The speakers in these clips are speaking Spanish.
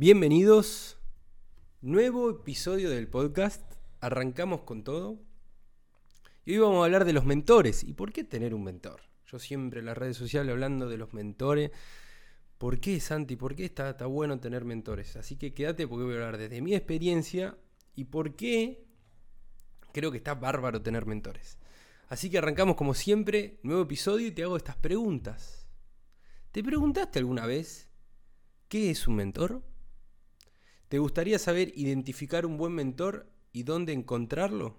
Bienvenidos. Nuevo episodio del podcast. Arrancamos con todo. Y hoy vamos a hablar de los mentores. ¿Y por qué tener un mentor? Yo siempre en las redes sociales hablando de los mentores. ¿Por qué, Santi? ¿Por qué está, está bueno tener mentores? Así que quédate porque voy a hablar desde mi experiencia y por qué creo que está bárbaro tener mentores. Así que arrancamos como siempre, nuevo episodio y te hago estas preguntas. ¿Te preguntaste alguna vez qué es un mentor? ¿Te gustaría saber identificar un buen mentor y dónde encontrarlo?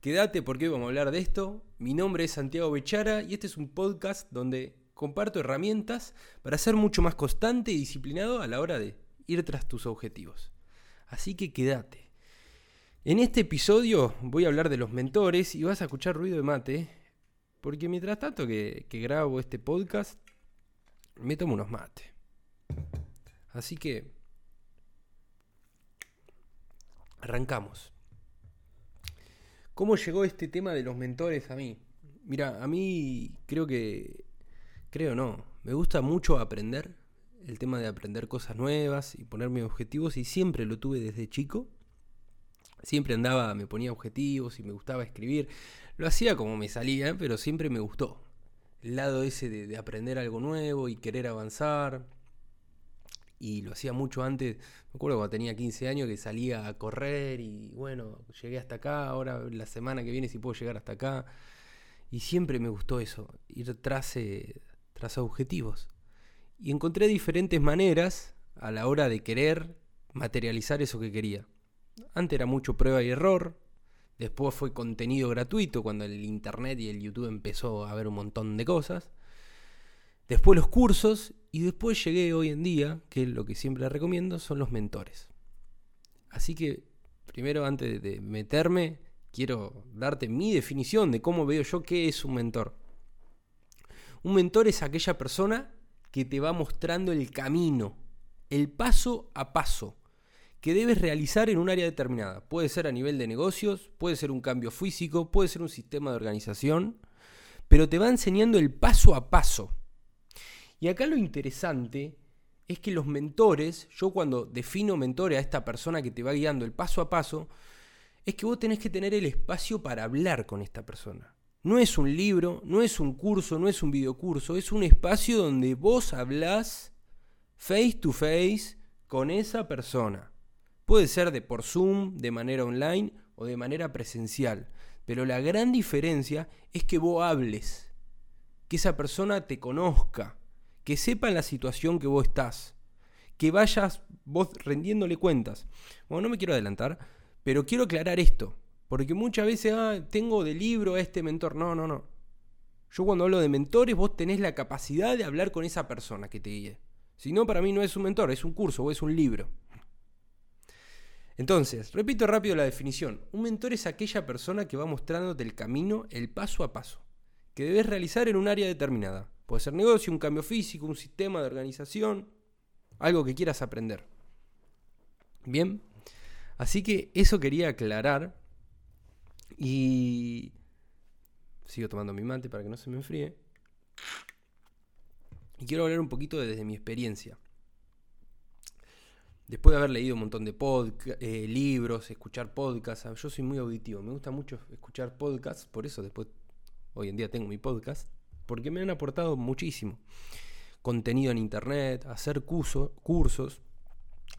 Quédate porque hoy vamos a hablar de esto. Mi nombre es Santiago Bechara y este es un podcast donde comparto herramientas para ser mucho más constante y disciplinado a la hora de ir tras tus objetivos. Así que quédate. En este episodio voy a hablar de los mentores y vas a escuchar ruido de mate, porque mientras tanto que, que grabo este podcast, me tomo unos mates. Así que Arrancamos. ¿Cómo llegó este tema de los mentores a mí? Mira, a mí creo que, creo no, me gusta mucho aprender, el tema de aprender cosas nuevas y ponerme objetivos y siempre lo tuve desde chico. Siempre andaba, me ponía objetivos y me gustaba escribir. Lo hacía como me salía, pero siempre me gustó. El lado ese de, de aprender algo nuevo y querer avanzar y lo hacía mucho antes. Me acuerdo cuando tenía 15 años que salía a correr y bueno, llegué hasta acá, ahora la semana que viene si puedo llegar hasta acá. Y siempre me gustó eso, ir tras, eh, tras objetivos. Y encontré diferentes maneras a la hora de querer materializar eso que quería. Antes era mucho prueba y error, después fue contenido gratuito cuando el internet y el YouTube empezó a ver un montón de cosas. Después los cursos y después llegué hoy en día, que lo que siempre recomiendo, son los mentores. Así que, primero, antes de meterme, quiero darte mi definición de cómo veo yo qué es un mentor. Un mentor es aquella persona que te va mostrando el camino, el paso a paso que debes realizar en un área determinada. Puede ser a nivel de negocios, puede ser un cambio físico, puede ser un sistema de organización, pero te va enseñando el paso a paso. Y acá lo interesante es que los mentores, yo cuando defino mentores a esta persona que te va guiando el paso a paso, es que vos tenés que tener el espacio para hablar con esta persona. No es un libro, no es un curso, no es un videocurso, es un espacio donde vos hablás face to face con esa persona. Puede ser de por Zoom, de manera online o de manera presencial, pero la gran diferencia es que vos hables, que esa persona te conozca, que sepan la situación que vos estás, que vayas vos rendiéndole cuentas. Bueno, no me quiero adelantar, pero quiero aclarar esto, porque muchas veces, ah, tengo de libro a este mentor. No, no, no. Yo cuando hablo de mentores, vos tenés la capacidad de hablar con esa persona que te guíe. Si no, para mí no es un mentor, es un curso o es un libro. Entonces, repito rápido la definición. Un mentor es aquella persona que va mostrándote el camino, el paso a paso, que debes realizar en un área determinada. Puede ser negocio, un cambio físico, un sistema de organización, algo que quieras aprender. Bien, así que eso quería aclarar y sigo tomando mi mate para que no se me enfríe. Y quiero hablar un poquito desde mi experiencia. Después de haber leído un montón de eh, libros, escuchar podcasts, yo soy muy auditivo, me gusta mucho escuchar podcasts, por eso después hoy en día tengo mi podcast porque me han aportado muchísimo. Contenido en internet, hacer cursos.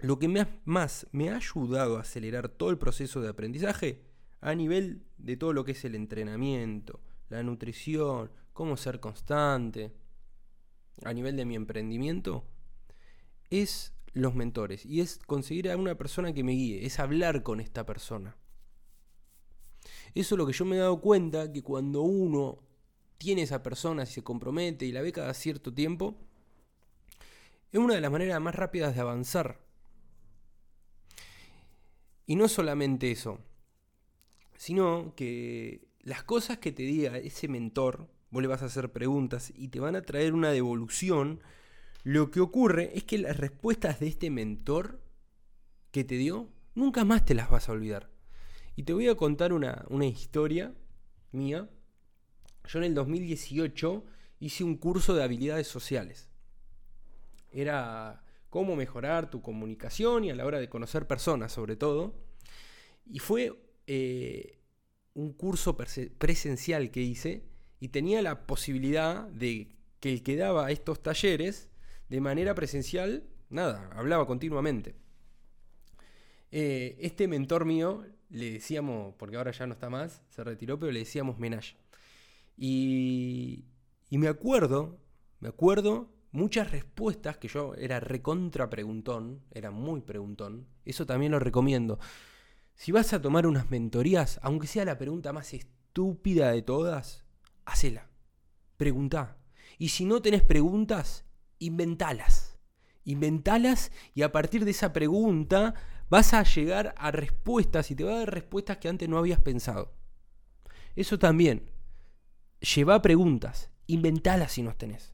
Lo que más me ha ayudado a acelerar todo el proceso de aprendizaje a nivel de todo lo que es el entrenamiento, la nutrición, cómo ser constante, a nivel de mi emprendimiento, es los mentores y es conseguir a una persona que me guíe, es hablar con esta persona. Eso es lo que yo me he dado cuenta que cuando uno tiene esa persona, si se compromete y la ve cada cierto tiempo, es una de las maneras más rápidas de avanzar. Y no solamente eso, sino que las cosas que te diga ese mentor, vos le vas a hacer preguntas y te van a traer una devolución, lo que ocurre es que las respuestas de este mentor que te dio, nunca más te las vas a olvidar. Y te voy a contar una, una historia mía yo en el 2018 hice un curso de habilidades sociales. Era cómo mejorar tu comunicación y a la hora de conocer personas sobre todo. Y fue eh, un curso presencial que hice y tenía la posibilidad de que el que daba estos talleres de manera presencial, nada, hablaba continuamente. Eh, este mentor mío le decíamos, porque ahora ya no está más, se retiró, pero le decíamos Menage. Y, y me acuerdo, me acuerdo muchas respuestas que yo era recontra preguntón, era muy preguntón, eso también lo recomiendo. Si vas a tomar unas mentorías, aunque sea la pregunta más estúpida de todas, hacela. Preguntá. Y si no tenés preguntas, inventalas. Inventalas y a partir de esa pregunta vas a llegar a respuestas y te va a dar respuestas que antes no habías pensado. Eso también. Lleva preguntas, inventalas si no tenés.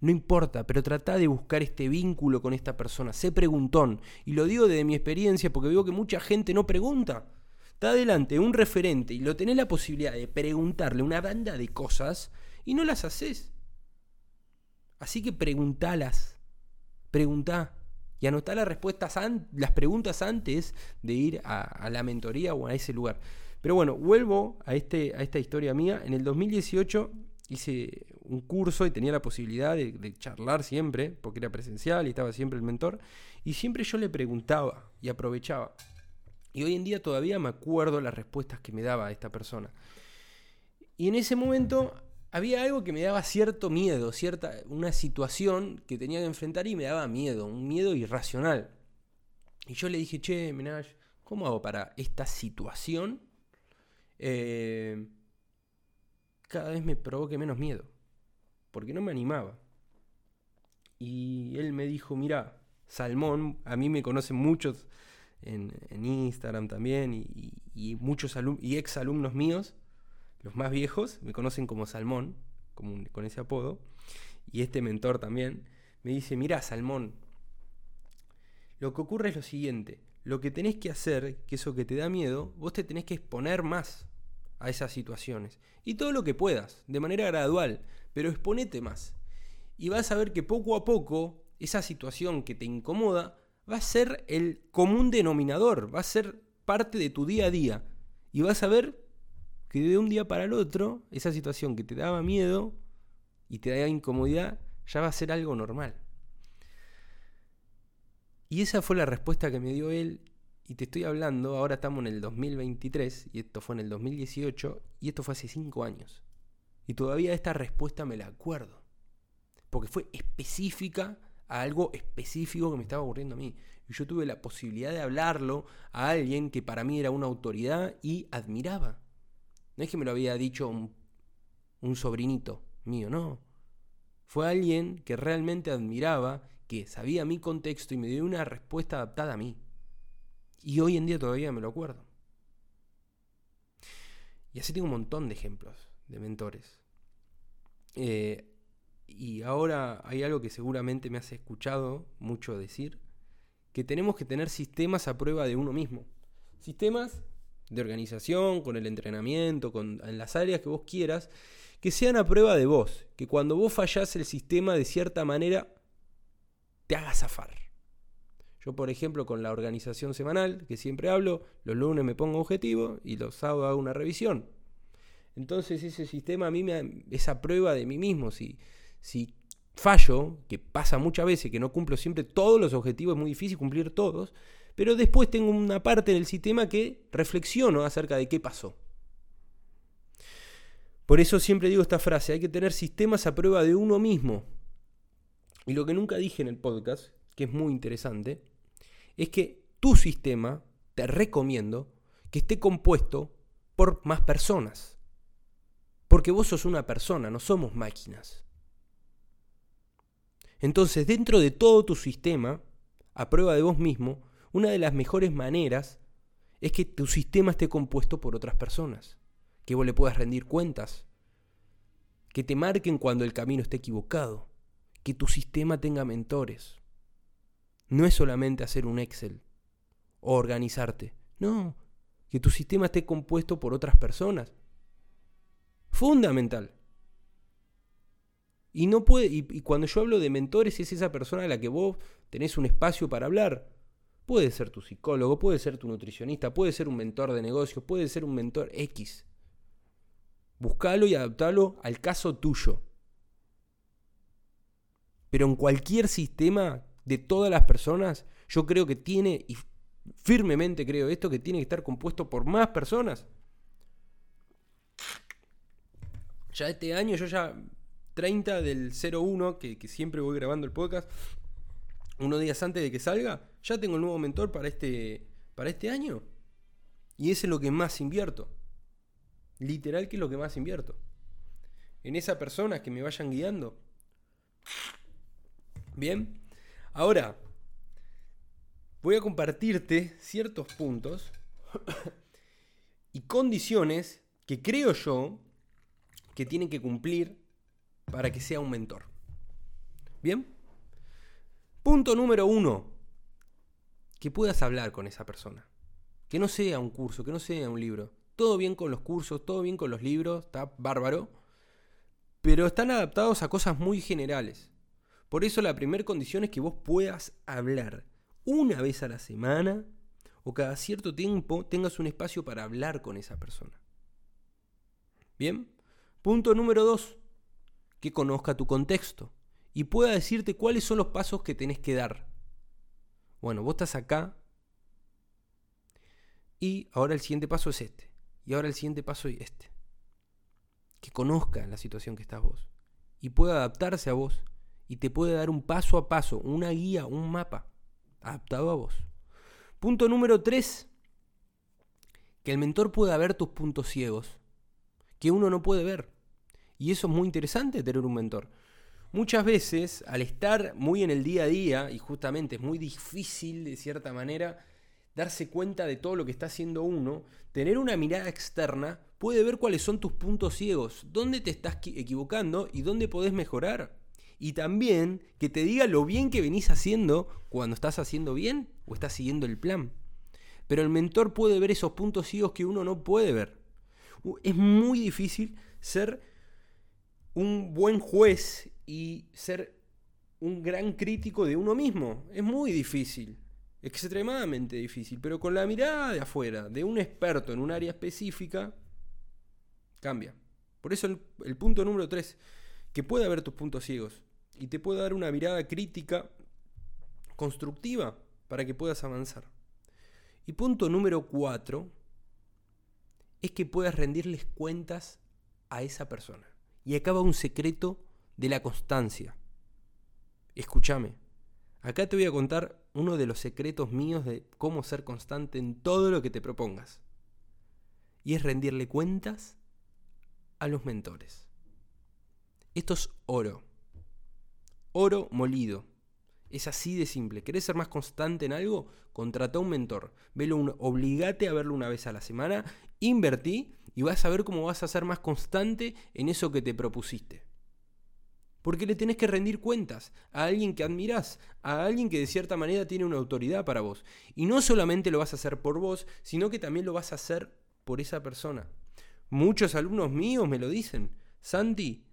No importa, pero trata de buscar este vínculo con esta persona. Sé preguntón. Y lo digo desde mi experiencia porque veo que mucha gente no pregunta. Está adelante un referente y lo tenés la posibilidad de preguntarle una banda de cosas y no las haces. Así que preguntalas. Preguntá y anotá las respuestas, las preguntas antes de ir a, la mentoría o a ese lugar. Pero bueno, vuelvo a, este, a esta historia mía. En el 2018 hice un curso y tenía la posibilidad de, charlar siempre, porque era presencial y estaba siempre el mentor, y siempre yo le preguntaba y aprovechaba. Y hoy en día todavía me acuerdo las respuestas que me daba esta persona. Y en ese momento había algo que me daba cierto miedo, cierta, una situación que tenía que enfrentar y me daba miedo, un miedo irracional. Y yo le dije, che, Minaj, ¿cómo hago para esta situación? Eh, cada vez me provoque menos miedo, porque no me animaba. Y él me dijo, mira, Salmón, a mí me conocen muchos en, Instagram también, y, muchos y ex alumnos míos, los más viejos me conocen como Salmón, con ese apodo, y este mentor también, me dice, mira Salmón, lo que ocurre es lo siguiente, lo que tenés que hacer, que eso que te da miedo, vos te tenés que exponer más a esas situaciones. Y todo lo que puedas, de manera gradual, pero exponete más. Y vas a ver que poco a poco esa situación que te incomoda va a ser el común denominador, va a ser parte de tu día a día. Y vas a ver que de un día para el otro, esa situación que te daba miedo y te daba incomodidad, ya va a ser algo normal. Y esa fue la respuesta que me dio él. Y te estoy hablando, ahora estamos en el 2023, y esto fue en el 2018, y esto fue hace 5 años. Y todavía esta respuesta me la acuerdo. Porque fue específica a algo específico que me estaba ocurriendo a mí. Y yo tuve la posibilidad de hablarlo a alguien que para mí era una autoridad y admiraba. No es que me lo había dicho un, sobrinito mío, no. Fue alguien que realmente admiraba, que sabía mi contexto y me dio una respuesta adaptada a mí. Y hoy en día todavía me lo acuerdo. Y así tengo un montón de ejemplos de mentores. Eh, y ahora hay algo que seguramente me has escuchado mucho decir, que tenemos que tener sistemas a prueba de uno mismo. Sistemas de organización, con el entrenamiento, en las áreas que vos quieras, que sean a prueba de vos, que cuando vos fallás el sistema de cierta manera te haga zafar. Yo, por ejemplo, con la organización semanal, que siempre hablo, los lunes me pongo objetivo y los sábados hago una revisión. Entonces ese sistema a mí me es a prueba de mí mismo. Si, si fallo, que pasa muchas veces, que no cumplo siempre todos los objetivos, es muy difícil cumplir todos, pero después tengo una parte del sistema que reflexiono acerca de qué pasó. Por eso siempre digo esta frase, hay que tener sistemas a prueba de uno mismo. Y lo que nunca dije en el podcast, que es muy interesante, es que tu sistema, te recomiendo, que esté compuesto por más personas. Porque vos sos una persona, no somos máquinas. Entonces, dentro de todo tu sistema, a prueba de vos mismo, una de las mejores maneras es que tu sistema esté compuesto por otras personas, que vos le puedas rendir cuentas, que te marquen cuando el camino esté equivocado, que tu sistema tenga mentores. No es solamente hacer un Excel o organizarte, no, que tu sistema esté compuesto por otras personas. Fundamental. Y no puede, y, cuando yo hablo de mentores, es esa persona a la que vos tenés un espacio para hablar. Puede ser tu psicólogo, puede ser tu nutricionista, puede ser un mentor de negocios, puede ser un mentor X. Buscalo y adaptalo al caso tuyo. Pero en cualquier sistema de todas las personas, yo creo que tiene, y firmemente creo esto, que tiene que estar compuesto por más personas. Ya este año, yo ya 30 del 01, que, que siempre voy grabando el podcast, unos días antes de que salga, ya tengo el nuevo mentor para este, para este año. Y ese es lo que más invierto. Literal que es lo que más invierto. En esa persona que me vayan guiando. Bien. Ahora, voy a compartirte ciertos puntos y condiciones que creo yo que tienen que cumplir para que sea un mentor. Bien. Punto número uno. Que puedas hablar con esa persona. Que no sea un curso, que no sea un libro. Todo bien con los cursos, todo bien con los libros, está bárbaro. Pero están adaptados a cosas muy generales. Por eso la primera condición es que vos puedas hablar una vez a la semana o cada cierto tiempo tengas un espacio para hablar con esa persona. Bien. Punto número dos. Que conozca tu contexto y pueda decirte cuáles son los pasos que tenés que dar. Bueno, vos estás acá y ahora el siguiente paso es este. Y ahora el siguiente paso es este. Que conozca la situación que estás vos y pueda adaptarse a vos y te puede dar un paso a paso, una guía, un mapa adaptado a vos. Punto número 3. Que el mentor pueda ver tus puntos ciegos que uno no puede ver. Y eso es muy interesante tener un mentor. Muchas veces, al estar muy en el día a día, y justamente es muy difícil de cierta manera darse cuenta de todo lo que está haciendo uno, tener una mirada externa puede ver cuáles son tus puntos ciegos, dónde te estás equivocando y dónde podés mejorar. Y también que te diga lo bien que venís haciendo cuando estás haciendo bien o estás siguiendo el plan. Pero el mentor puede ver esos puntos ciegos que uno no puede ver. Es muy difícil ser un buen juez y ser un gran crítico de uno mismo. Es muy difícil, extremadamente difícil, pero con la mirada de afuera, de un experto en un área específica, cambia. Por eso el, punto número 3, que puede haber tus puntos ciegos y te puede dar una mirada crítica constructiva para que puedas avanzar. Y punto número 4 es que puedas rendirles cuentas a esa persona. Y acaba un secreto de la constancia. Escúchame, acá te voy a contar uno de los secretos míos de cómo ser constante en todo lo que te propongas. Y es rendirle cuentas a los mentores. Esto es oro. Oro molido. Es así de simple. ¿Querés ser más constante en algo? Contrata a un mentor. Velo obligate a verlo una vez a la semana. Invertí y vas a ver cómo vas a ser más constante en eso que te propusiste. Porque le tenés que rendir cuentas a alguien que admirás, a alguien que de cierta manera tiene una autoridad para vos. Y no solamente lo vas a hacer por vos, sino que también lo vas a hacer por esa persona. Muchos alumnos míos me lo dicen. Santi,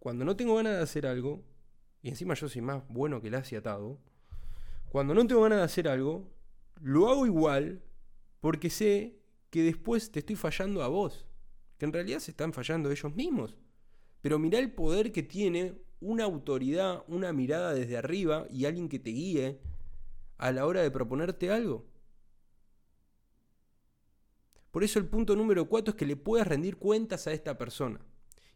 cuando no tengo ganas de hacer algo, y encima yo soy más bueno que el atado, cuando no tengo ganas de hacer algo, lo hago igual porque sé que después te estoy fallando a vos. Que en realidad se están fallando ellos mismos. Pero mirá el poder que tiene una autoridad, una mirada desde arriba y alguien que te guíe a la hora de proponerte algo. Por eso el punto número 4 es que le puedas rendir cuentas a esta persona.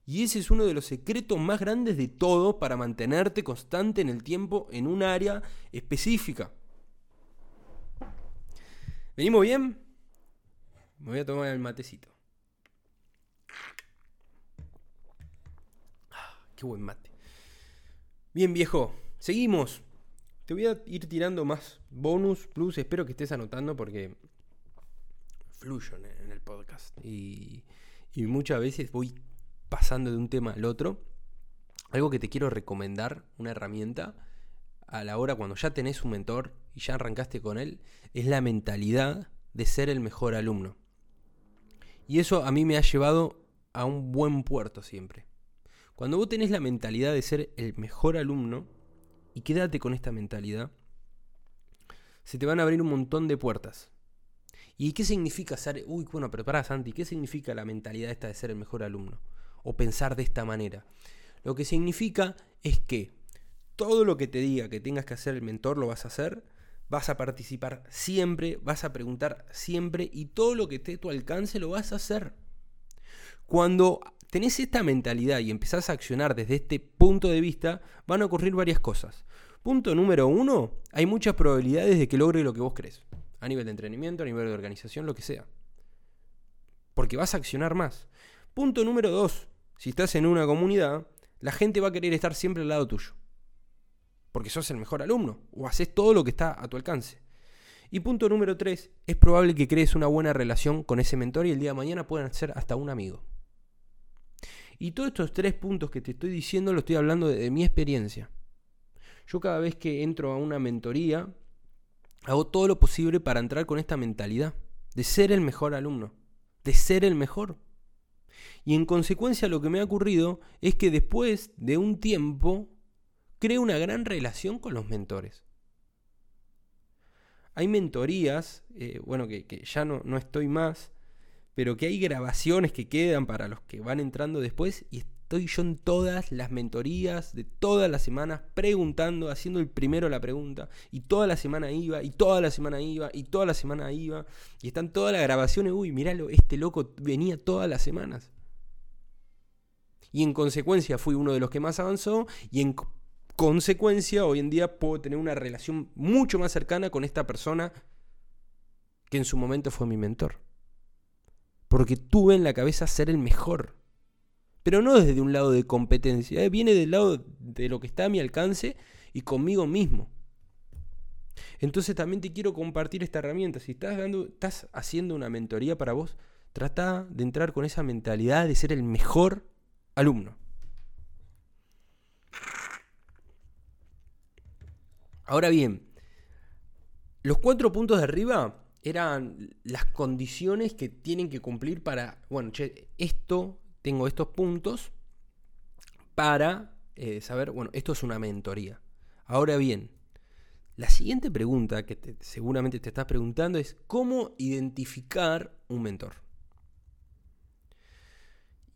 Y ese es uno de los secretos más grandes de todo para mantenerte constante en el tiempo en un área específica. ¿Venimos bien? Me voy a tomar el matecito. Qué buen mate. Bien, viejo. Seguimos. Te voy a ir tirando más bonus, plus. Espero que estés anotando porque fluyo en el podcast. Y, y muchas veces voy pasando de un tema al otro. Algo que te quiero recomendar, una herramienta, a la hora cuando ya tenés un mentor y ya arrancaste con él, es la mentalidad de ser el mejor alumno. Y eso a mí me ha llevado a un buen puerto siempre. Cuando vos tenés la mentalidad de ser el mejor alumno, y quédate con esta mentalidad, se te van a abrir un montón de puertas. ¿Y qué significa ser... Uy, bueno, pero pará, Santi, ¿qué significa la mentalidad esta de ser el mejor alumno? O pensar de esta manera. Lo que significa es que todo lo que te diga que tengas que hacer el mentor lo vas a hacer, vas a participar siempre, vas a preguntar siempre y todo lo que esté a tu alcance lo vas a hacer. Cuando tenés esta mentalidad y empezás a accionar desde este punto de vista, van a ocurrir varias cosas. Punto número uno, hay muchas probabilidades de que logre lo que vos crees. A nivel de entrenamiento, a nivel de organización, lo que sea. Porque vas a accionar más. Punto número dos, si estás en una comunidad, la gente va a querer estar siempre al lado tuyo. Porque sos el mejor alumno o haces todo lo que está a tu alcance. Y punto número tres, es probable que crees una buena relación con ese mentor y el día de mañana puedan ser hasta un amigo. Y todos estos tres puntos que te estoy diciendo lo estoy hablando de, mi experiencia. Yo cada vez que entro a una mentoría, hago todo lo posible para entrar con esta mentalidad de ser el mejor alumno, de ser el mejor. Y en consecuencia lo que me ha ocurrido es que después de un tiempo creo una gran relación con los mentores. Hay mentorías, eh, bueno, que, ya no, no estoy más, pero que hay grabaciones que quedan para los que van entrando después y estoy yo en todas las mentorías de todas las semanas preguntando, haciendo el primero la pregunta y toda la semana iba y toda la semana iba y toda la semana iba y están todas las grabaciones, uy, miralo, este loco venía todas las semanas. Y en consecuencia fui uno de los que más avanzó y en consecuencia hoy en día puedo tener una relación mucho más cercana con esta persona que en su momento fue mi mentor porque tuve en la cabeza ser el mejor. Pero no desde un lado de competencia, ¿eh? viene del lado de lo que está a mi alcance y conmigo mismo. Entonces también te quiero compartir esta herramienta. Si estás, dando, estás haciendo una mentoría para vos, trata de entrar con esa mentalidad de ser el mejor alumno. Ahora bien, los cuatro puntos de arriba eran las condiciones que tienen que cumplir para, bueno, che, esto, tengo estos puntos para eh, saber, bueno, esto es una mentoría. Ahora bien, la siguiente pregunta que seguramente te estás preguntando es, ¿cómo identificar un mentor?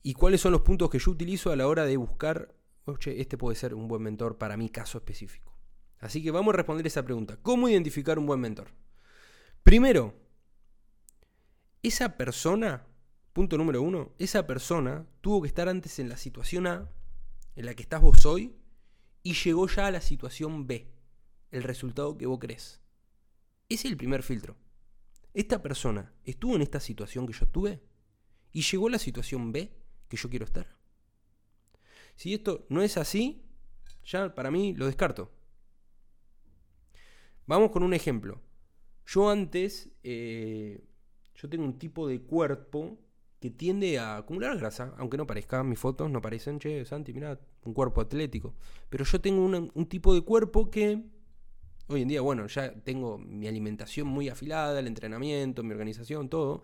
¿Y cuáles son los puntos que yo utilizo a la hora de buscar, oye, este puede ser un buen mentor para mi caso específico? Así que vamos a responder esa pregunta. ¿Cómo identificar un buen mentor? Primero, esa persona, punto número uno, esa persona tuvo que estar antes en la situación A, en la que estás vos hoy, y llegó ya a la situación B, el resultado que vos crees. Ese es el primer filtro. Esta persona estuvo en esta situación que yo tuve y llegó a la situación B que yo quiero estar. Si esto no es así, ya para mí lo descarto. Vamos con un ejemplo. Yo antes, eh, yo tengo un tipo de cuerpo que tiende a acumular grasa, aunque no parezca, mis fotos no parecen, che, Santi, mira, un cuerpo atlético. Pero yo tengo un tipo de cuerpo que hoy en día, bueno, ya tengo mi alimentación muy afilada, el entrenamiento, mi organización, todo.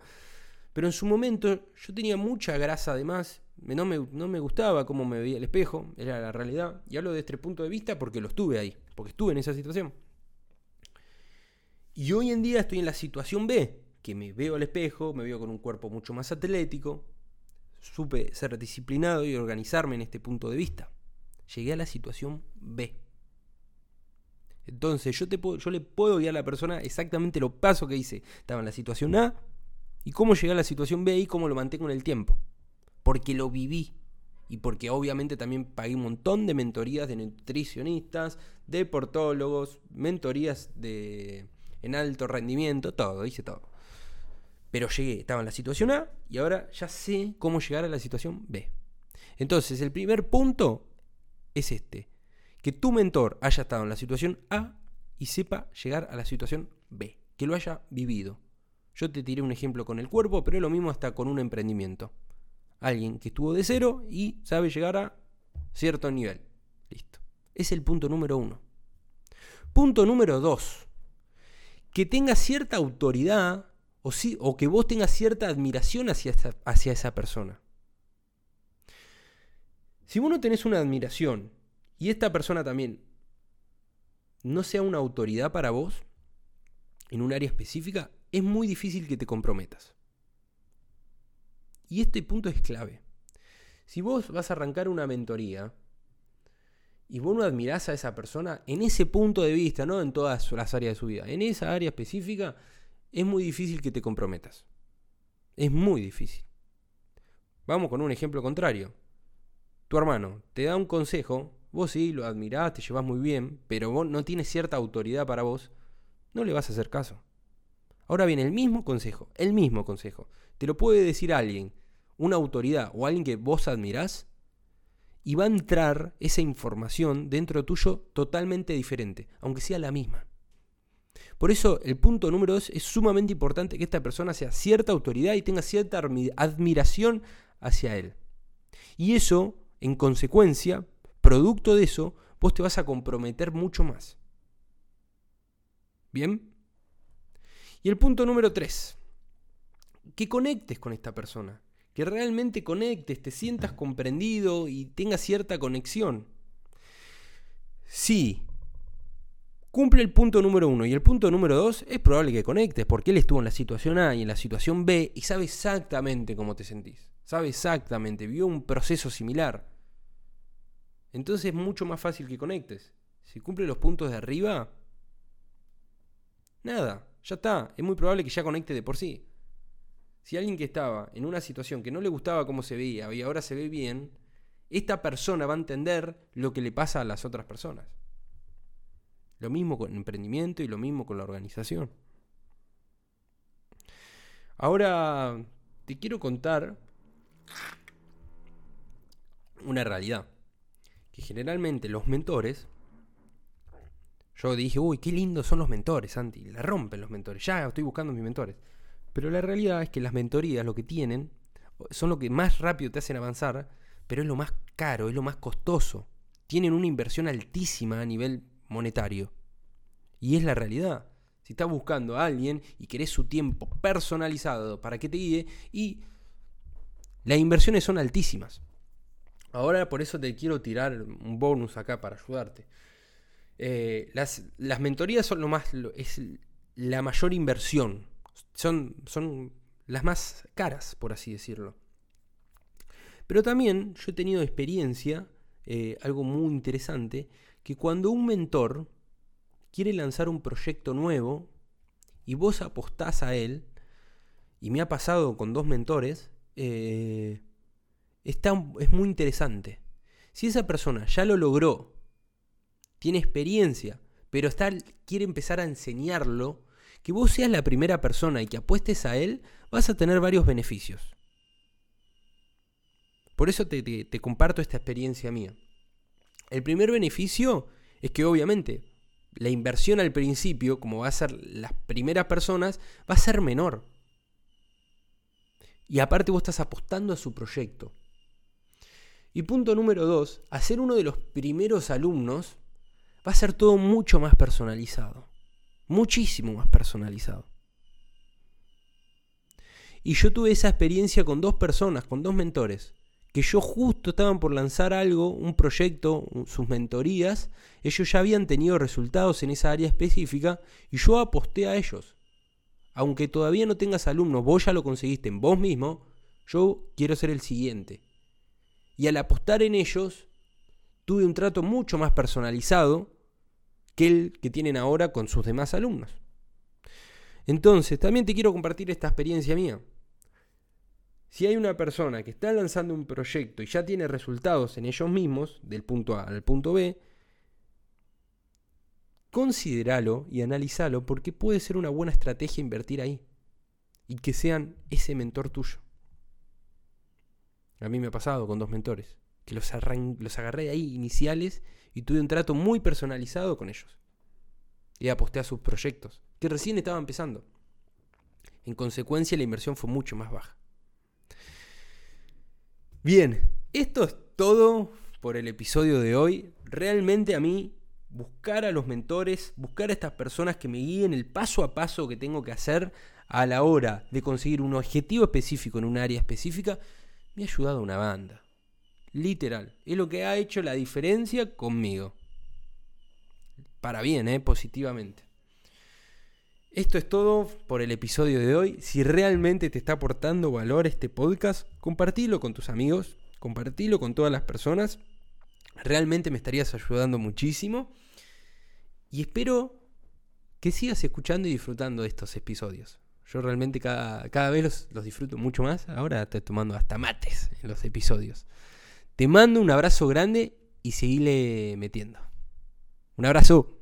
Pero en su momento yo tenía mucha grasa además, no me, no me gustaba cómo me veía el espejo, era la realidad. Y hablo de este punto de vista porque lo estuve ahí, porque estuve en esa situación. Y hoy en día estoy en la situación B, que me veo al espejo, me veo con un cuerpo mucho más atlético, supe ser disciplinado y organizarme en este punto de vista. Llegué a la situación B. Entonces yo, te puedo, yo le puedo guiar a la persona exactamente lo paso que hice. Estaba en la situación A y cómo llegué a la situación B y cómo lo mantengo en el tiempo. Porque lo viví. Y porque obviamente también pagué un montón de mentorías de nutricionistas, de portólogos, mentorías de en alto rendimiento, todo, hice todo. Pero llegué, estaba en la situación A y ahora ya sé cómo llegar a la situación B. Entonces, el primer punto es este, que tu mentor haya estado en la situación A y sepa llegar a la situación B, que lo haya vivido. Yo te tiré un ejemplo con el cuerpo, pero lo mismo hasta con un emprendimiento. Alguien que estuvo de cero y sabe llegar a cierto nivel. Listo. Es el punto número uno. Punto número dos que tenga cierta autoridad o, o que vos tengas cierta admiración hacia, hacia esa persona. Si vos no tenés una admiración y esta persona también no sea una autoridad para vos en un área específica, es muy difícil que te comprometas. Y este punto es clave. Si vos vas a arrancar una mentoría y vos no admirás a esa persona en ese punto de vista, no en todas las áreas de su vida, en esa área específica, es muy difícil que te comprometas. Es muy difícil. Vamos con un ejemplo contrario. Tu hermano te da un consejo, vos sí lo admirás, te llevas muy bien, pero vos no tienes cierta autoridad para vos, no le vas a hacer caso. Ahora viene el mismo consejo, el mismo consejo. Te lo puede decir alguien, una autoridad o alguien que vos admirás, y va a entrar esa información dentro tuyo totalmente diferente, aunque sea la misma. Por eso el punto número dos es sumamente importante que esta persona sea cierta autoridad y tenga cierta admiración hacia él. Y eso, en consecuencia, producto de eso, vos te vas a comprometer mucho más. ¿Bien? Y el punto número tres, que conectes con esta persona, que realmente conectes, te sientas comprendido y tengas cierta conexión. Sí, cumple el punto número uno y el punto número dos es probable que conectes porque él estuvo en la situación A y en la situación B y sabe exactamente cómo te sentís. Sabe exactamente, vio un proceso similar. Entonces es mucho más fácil que conectes. Si cumple los puntos de arriba, nada, ya está. Es muy probable que ya conecte de por sí. Si alguien que estaba en una situación que no le gustaba cómo se veía y ahora se ve bien, esta persona va a entender lo que le pasa a las otras personas. Lo mismo con el emprendimiento y lo mismo con la organización. Ahora te quiero contar una realidad. Que generalmente los mentores, yo dije, uy, qué lindos son los mentores, Santi, la rompen los mentores, ya estoy buscando mis mentores. Pero la realidad es que las mentorías lo que tienen son lo que más rápido te hacen avanzar, pero es lo más caro, es lo más costoso. Tienen una inversión altísima a nivel monetario. Y es la realidad. Si estás buscando a alguien y querés su tiempo personalizado para que te guíe, y las inversiones son altísimas. Ahora por eso te quiero tirar un bonus acá para ayudarte. Eh, las, las, mentorías son lo más. es la mayor inversión. Son, son las más caras, por así decirlo. Pero también yo he tenido experiencia, eh, algo muy interesante, que cuando un mentor quiere lanzar un proyecto nuevo y vos apostás a él, y me ha pasado con dos mentores, eh, está, es muy interesante. Si esa persona ya lo logró, tiene experiencia, pero está, quiere empezar a enseñarlo, que vos seas la primera persona y que apuestes a él, vas a tener varios beneficios. Por eso te comparto esta experiencia mía. El primer beneficio es que obviamente la inversión al principio, como va a ser las primeras personas, va a ser menor. Y aparte vos estás apostando a su proyecto. Y punto número dos, hacer uno de los primeros alumnos va a ser todo mucho más personalizado. Muchísimo más personalizado. Y yo tuve esa experiencia con dos personas, con dos mentores que yo justo estaban por lanzar algo, un proyecto, sus mentorías, ellos ya habían tenido resultados en esa área específica y yo aposté a ellos. Aunque todavía no tengas alumnos, vos ya lo conseguiste en vos mismo, yo quiero ser el siguiente. Y al apostar en ellos, tuve un trato mucho más personalizado que el que tienen ahora con sus demás alumnos. Entonces, también te quiero compartir esta experiencia mía. Si hay una persona que está lanzando un proyecto y ya tiene resultados en ellos mismos, del punto A al punto B, considéralo y analízalo porque puede ser una buena estrategia invertir ahí y que sean ese mentor tuyo. A mí me ha pasado con dos mentores, que los, los agarré ahí iniciales y tuve un trato muy personalizado con ellos. Y aposté a sus proyectos, que recién estaban empezando. En consecuencia, la inversión fue mucho más baja. Bien, esto es todo por el episodio de hoy. Realmente a mí buscar a los mentores, buscar a estas personas que me guíen el paso a paso que tengo que hacer a la hora de conseguir un objetivo específico en un área específica, me ha ayudado una banda. Literal. Es lo que ha hecho la diferencia conmigo. Para bien, ¿eh? Positivamente. Esto es todo por el episodio de hoy. Si realmente te está aportando valor este podcast, compartilo con tus amigos, compartilo con todas las personas. Realmente me estarías ayudando muchísimo. Y espero que sigas escuchando y disfrutando de estos episodios. Yo realmente cada, cada vez los, disfruto mucho más. Ahora estoy tomando hasta mates en los episodios. Te mando un abrazo grande y seguile metiendo. Un abrazo.